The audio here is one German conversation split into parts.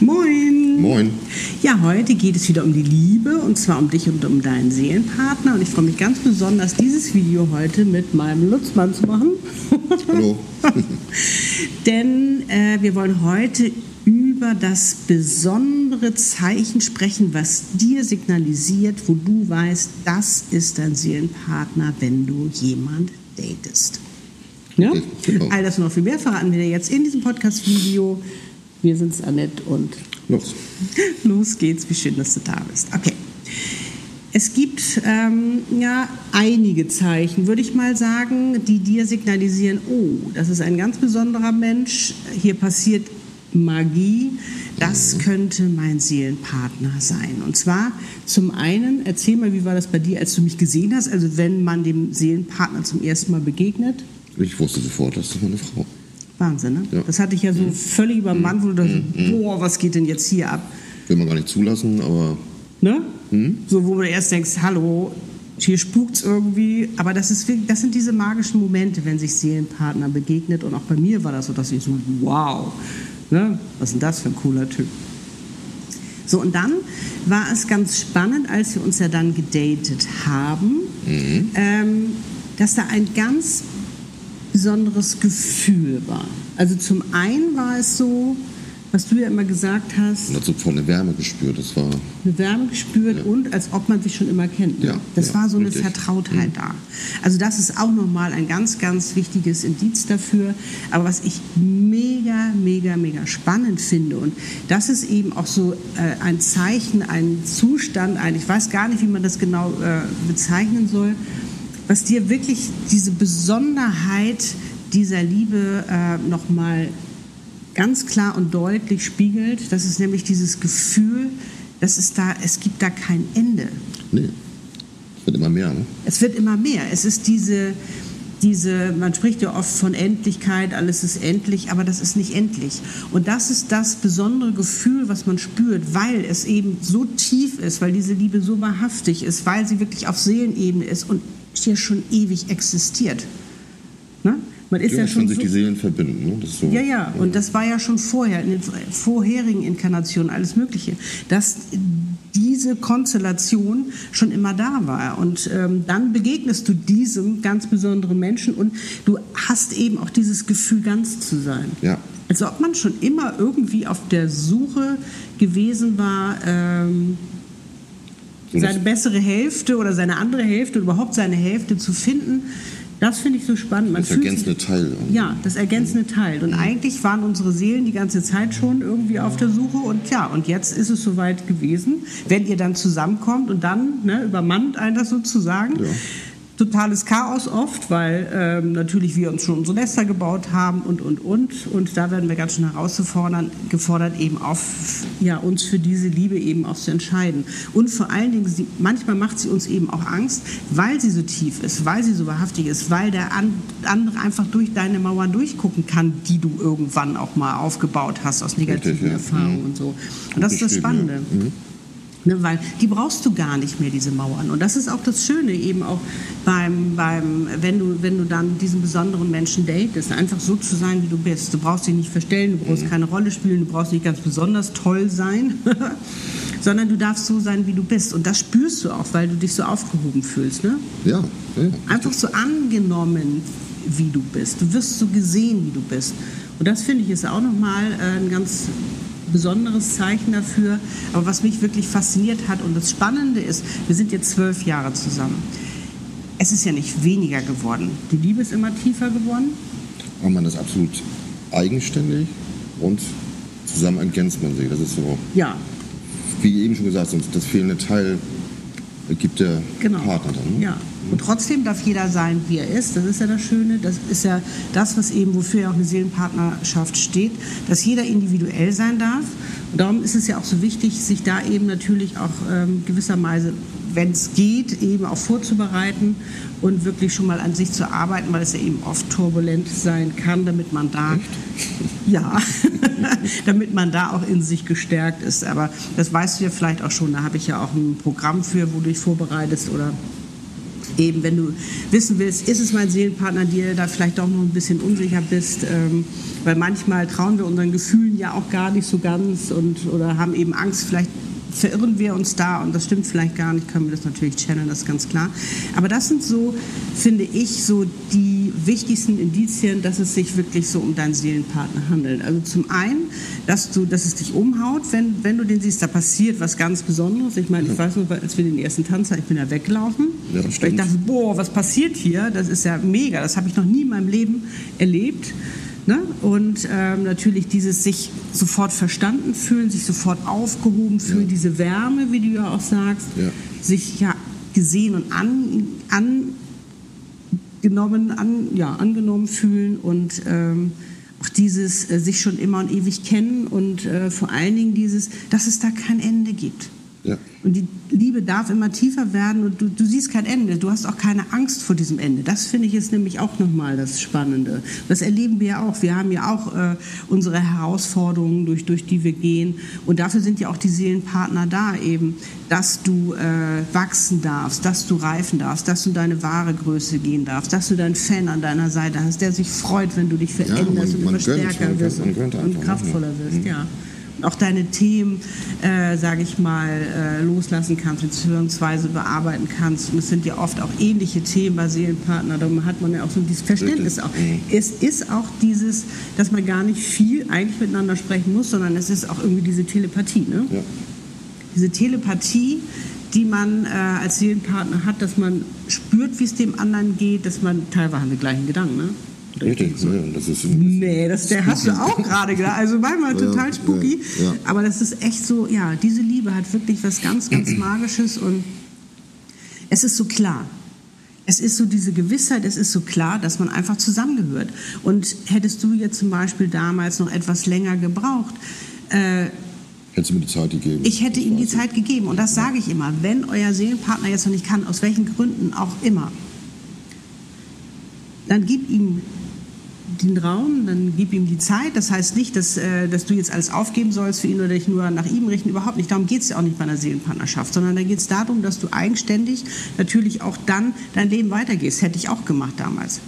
Moin. Moin. Ja, heute geht es wieder um die Liebe und zwar um dich und um deinen Seelenpartner. Und ich freue mich ganz besonders, dieses Video heute mit meinem Lutzmann zu machen. Hallo. Denn äh, wir wollen heute über das besondere Zeichen sprechen, was dir signalisiert, wo du weißt, das ist dein Seelenpartner, wenn du jemand datest. Ja? Genau. All das und noch viel mehr verraten wir dir jetzt in diesem Podcast-Video. Wir sind's, Annette, und Los. los geht's. Wie schön, dass du da bist. Okay. Es gibt ähm, ja einige Zeichen, würde ich mal sagen, die dir signalisieren, oh, das ist ein ganz besonderer Mensch, hier passiert Magie, das könnte mein Seelenpartner sein. Und zwar zum einen, erzähl mal, wie war das bei dir, als du mich gesehen hast, also wenn man dem Seelenpartner zum ersten Mal begegnet? Ich wusste sofort, das ist meine Frau. Wahnsinn, ne? Ja. Das hatte ich ja so völlig über den Mann, wo du dachtest, boah, was geht denn jetzt hier ab? Will man gar nicht zulassen, aber Ne? So, wo du erst denkst, hallo, hier spukt's irgendwie. Aber das, ist, das sind diese magischen Momente, wenn sich Seelenpartner begegnet. Und auch bei mir war das so, dass ich so, wow, ne? was ist denn das für ein cooler Typ? So, und dann war es ganz spannend, als wir uns ja dann gedatet haben, ähm, dass da ein ganz besonderes Gefühl war. Also zum einen war es so, was du ja immer gesagt hast, man hat sofort eine Wärme gespürt. Das war eine Wärme gespürt und als ob man sich schon immer kennt. Ne? Ja, das ja, war so eine richtig. Vertrautheit da. Also das ist auch nochmal ein ganz, ganz wichtiges Indiz dafür. Aber was ich mega, mega, mega spannend finde und das ist eben auch so äh, ein Zeichen, ein Zustand, ein, ich weiß gar nicht, wie man das genau äh, bezeichnen soll, was dir wirklich diese Besonderheit dieser Liebe äh, nochmal ganz klar und deutlich spiegelt. Das ist nämlich dieses Gefühl, dass es da, es gibt da kein Ende. nee, es wird immer mehr. Ne? Es wird immer mehr. Es ist diese, diese, man spricht ja oft von Endlichkeit, alles ist endlich, aber das ist nicht endlich. Und das ist das besondere Gefühl, was man spürt, weil es eben so tief ist, weil diese Liebe so wahrhaftig ist, weil sie wirklich auf Seelenebene ist und hier schon ewig existiert. Ne? Man ist Ja, ja, schon sich so die Seelen verbinden. Ne? So, ja, ja, und das war ja schon vorher, in den vorherigen Inkarnationen, alles Mögliche, dass diese Konstellation schon immer da war. Und ähm, dann begegnest du diesem ganz besonderen Menschen und du hast eben auch dieses Gefühl, ganz zu sein. Ja. Als ob man schon immer irgendwie auf der Suche gewesen war, ähm, seine bessere Hälfte oder seine andere Hälfte oder überhaupt seine Hälfte zu finden. Das finde ich so spannend. Man Das ergänzende sich- Teil. Ja, das ergänzende Teil. Und eigentlich waren unsere Seelen die ganze Zeit schon irgendwie auf der Suche. Und ja, und jetzt ist es soweit gewesen, wenn ihr dann zusammenkommt und dann ne, übermannt einen das sozusagen. Ja. Totales Chaos oft, weil ähm, natürlich wir uns schon unsere Nester gebaut haben und, und, und. Und da werden wir ganz schön herauszufordern, gefordert, eben auf, ja, uns für diese Liebe eben auch zu entscheiden. Und vor allen Dingen, sie, manchmal macht sie uns eben auch Angst, weil sie so tief ist, weil sie so wahrhaftig ist, weil der an, andere einfach durch deine Mauern durchgucken kann, die du irgendwann auch mal aufgebaut hast aus negativen Richtig, ja. Erfahrungen Mhm. und so. Und das ist das beschrieben, ja. Spannende. Ne, weil die brauchst du gar nicht mehr, diese Mauern. Und das ist auch das Schöne eben auch beim, beim wenn, du, wenn du dann diesen besonderen Menschen datest, einfach so zu sein, wie du bist. Du brauchst dich nicht verstellen, du brauchst keine Rolle spielen, du brauchst nicht ganz besonders toll sein, sondern du darfst so sein, wie du bist. Und das spürst du auch, weil du dich so aufgehoben fühlst. Ne? Ja, ja, ja. Einfach so angenommen, wie du bist. Du wirst so gesehen, wie du bist. Und das finde ich ist auch nochmal äh, ein ganz besonderes Zeichen dafür. Aber was mich wirklich fasziniert hat und das Spannende ist, wir sind jetzt zwölf Jahre zusammen. Es ist ja nicht weniger geworden. Die Liebe ist immer tiefer geworden. Aber man ist absolut eigenständig und zusammen ergänzt man sich. Das ist so, Ja, wie eben schon gesagt, sonst das fehlende Teil gibt der genau. Partner dann. Ne? Ja. Und trotzdem darf jeder sein, wie er ist. Das ist ja das Schöne. Das ist ja das, was eben, wofür ja auch eine Seelenpartnerschaft steht, dass jeder individuell sein darf. Und darum ist es ja auch so wichtig, sich da eben natürlich auch ähm, gewisserweise wenn es geht, eben auch vorzubereiten und wirklich schon mal an sich zu arbeiten, weil es ja eben oft turbulent sein kann, damit man da, Echt? ja, damit man da auch in sich gestärkt ist. Aber das weißt du ja vielleicht auch schon. Da habe ich ja auch ein Programm für, wo du dich vorbereitest oder eben, wenn du wissen willst, ist es mein Seelenpartner, dir da vielleicht doch noch ein bisschen unsicher bist, ähm, weil manchmal trauen wir unseren Gefühlen ja auch gar nicht so ganz und oder haben eben Angst, vielleicht verirren wir uns da und das stimmt vielleicht gar nicht, können wir das natürlich channeln, das ist ganz klar. Aber das sind so, finde ich, so die wichtigsten Indizien, dass es sich wirklich so um deinen Seelenpartner handelt. Also zum einen, dass, du, dass es dich umhaut, wenn, wenn du den siehst, da passiert was ganz Besonderes. Ich meine, ich weiß noch, als wir den ersten Tanz hatten, ich bin da weggelaufen. Ja, ich dachte, boah, was passiert hier? Das ist ja mega, das habe ich noch nie in meinem Leben erlebt. Ne? Und ähm, natürlich dieses sich sofort verstanden fühlen, sich sofort aufgehoben fühlen, ja. diese Wärme, wie du ja auch sagst, ja. sich ja gesehen und an, angenommen, an, ja, angenommen fühlen und ähm, auch dieses äh, sich schon immer und ewig kennen und äh, vor allen Dingen dieses, dass es da kein Ende gibt. Ja. Und die Liebe darf immer tiefer werden und du, du, siehst kein Ende. Du hast auch keine Angst vor diesem Ende. Das finde ich jetzt nämlich auch nochmal das Spannende. Das erleben wir ja auch. Wir haben ja auch äh, unsere Herausforderungen, durch, durch die wir gehen. Und dafür sind ja auch die Seelenpartner da eben, dass du äh, wachsen darfst, dass du reifen darfst, dass du deine wahre Größe gehen darfst, dass du deinen Fan an deiner Seite hast, der sich freut, wenn du dich veränderst ja, man, man und immer stärker wirst und, und kraftvoller wirst. Mhm. Ja auch deine Themen, äh, sage ich mal, äh, loslassen kannst, beziehungsweise bearbeiten kannst. Und es sind ja oft auch ähnliche Themen bei Seelenpartner, da hat man ja auch so dieses Verständnis auch. Es ist auch dieses, dass man gar nicht viel eigentlich miteinander sprechen muss, sondern es ist auch irgendwie diese Telepathie. Ne? Ja. Diese Telepathie, die man äh, als Seelenpartner hat, dass man spürt, wie es dem anderen geht, dass man teilweise haben die gleichen Gedanken. Ne? Richtig, ja, das ist Nee, das der hast du auch gerade gedacht. Also manchmal total spooky. Ja, ja. Aber das ist echt so, ja, diese Liebe hat wirklich was ganz, ganz Magisches und es ist so klar. Es ist so diese Gewissheit, es ist so klar, dass man einfach zusammengehört. Und hättest du jetzt zum Beispiel damals noch etwas länger gebraucht, äh, Hättest du mir die Zeit gegeben? Ich hätte ihm die Zeit gegeben. Und das sage ich immer. Wenn euer Seelenpartner jetzt noch nicht kann, aus welchen Gründen auch immer, dann gib ihm den Raum, dann gib ihm die Zeit. Das heißt nicht, dass, äh, dass du jetzt alles aufgeben sollst für ihn oder dich nur nach ihm richten. Überhaupt nicht. Darum geht es ja auch nicht bei einer Seelenpartnerschaft, sondern da geht es darum, dass du eigenständig natürlich auch dann dein Leben weitergehst. Hätte ich auch gemacht damals.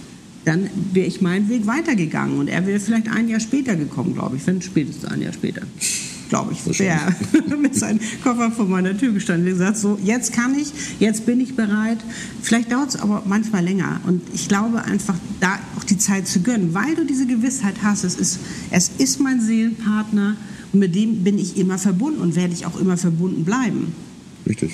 Dann wäre ich meinen Weg weitergegangen und er wäre vielleicht ein Jahr später gekommen, glaube ich, wenn spätestens ein Jahr später glaube ich, der mit seinem Koffer vor meiner Tür gestanden und gesagt, so, jetzt kann ich, jetzt bin ich bereit. Vielleicht dauert es aber manchmal länger. Und ich glaube einfach, da auch die Zeit zu gönnen, weil du diese Gewissheit hast, es ist, es ist mein Seelenpartner und mit dem bin ich immer verbunden und werde ich auch immer verbunden bleiben. Richtig.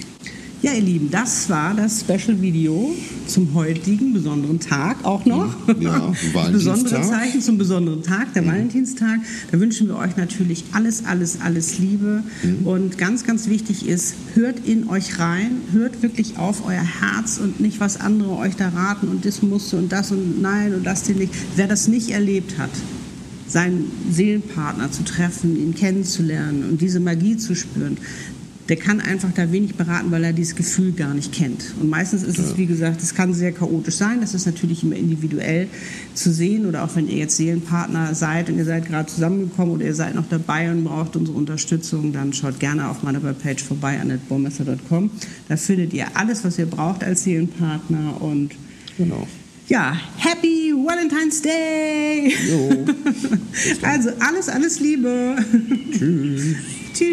Ja, ihr Lieben, das war das Special Video zum heutigen besonderen Tag auch noch. Ja, besondere Zeichen zum besonderen Tag, der mhm. Valentinstag. Da wünschen wir euch natürlich alles, alles, alles Liebe. Mhm. Und ganz, ganz wichtig ist, hört in euch rein, hört wirklich auf euer Herz und nicht, was andere euch da raten und das musste und das und nein und das nicht. Wer das nicht erlebt hat, seinen Seelenpartner zu treffen, ihn kennenzulernen und diese Magie zu spüren, der kann einfach da wenig beraten, weil er dieses Gefühl gar nicht kennt. Und meistens ist es, wie gesagt, es kann sehr chaotisch sein. Das ist natürlich immer individuell zu sehen. Oder auch wenn ihr jetzt Seelenpartner seid und ihr seid gerade zusammengekommen oder ihr seid noch dabei und braucht unsere Unterstützung, dann schaut gerne auf meiner Webpage vorbei, annetbaumesser.com. Da findet ihr alles, was ihr braucht als Seelenpartner. Und genau. Ja, Happy Valentine's Day! Jo. also alles, alles Liebe. Tschüss. Tschüss.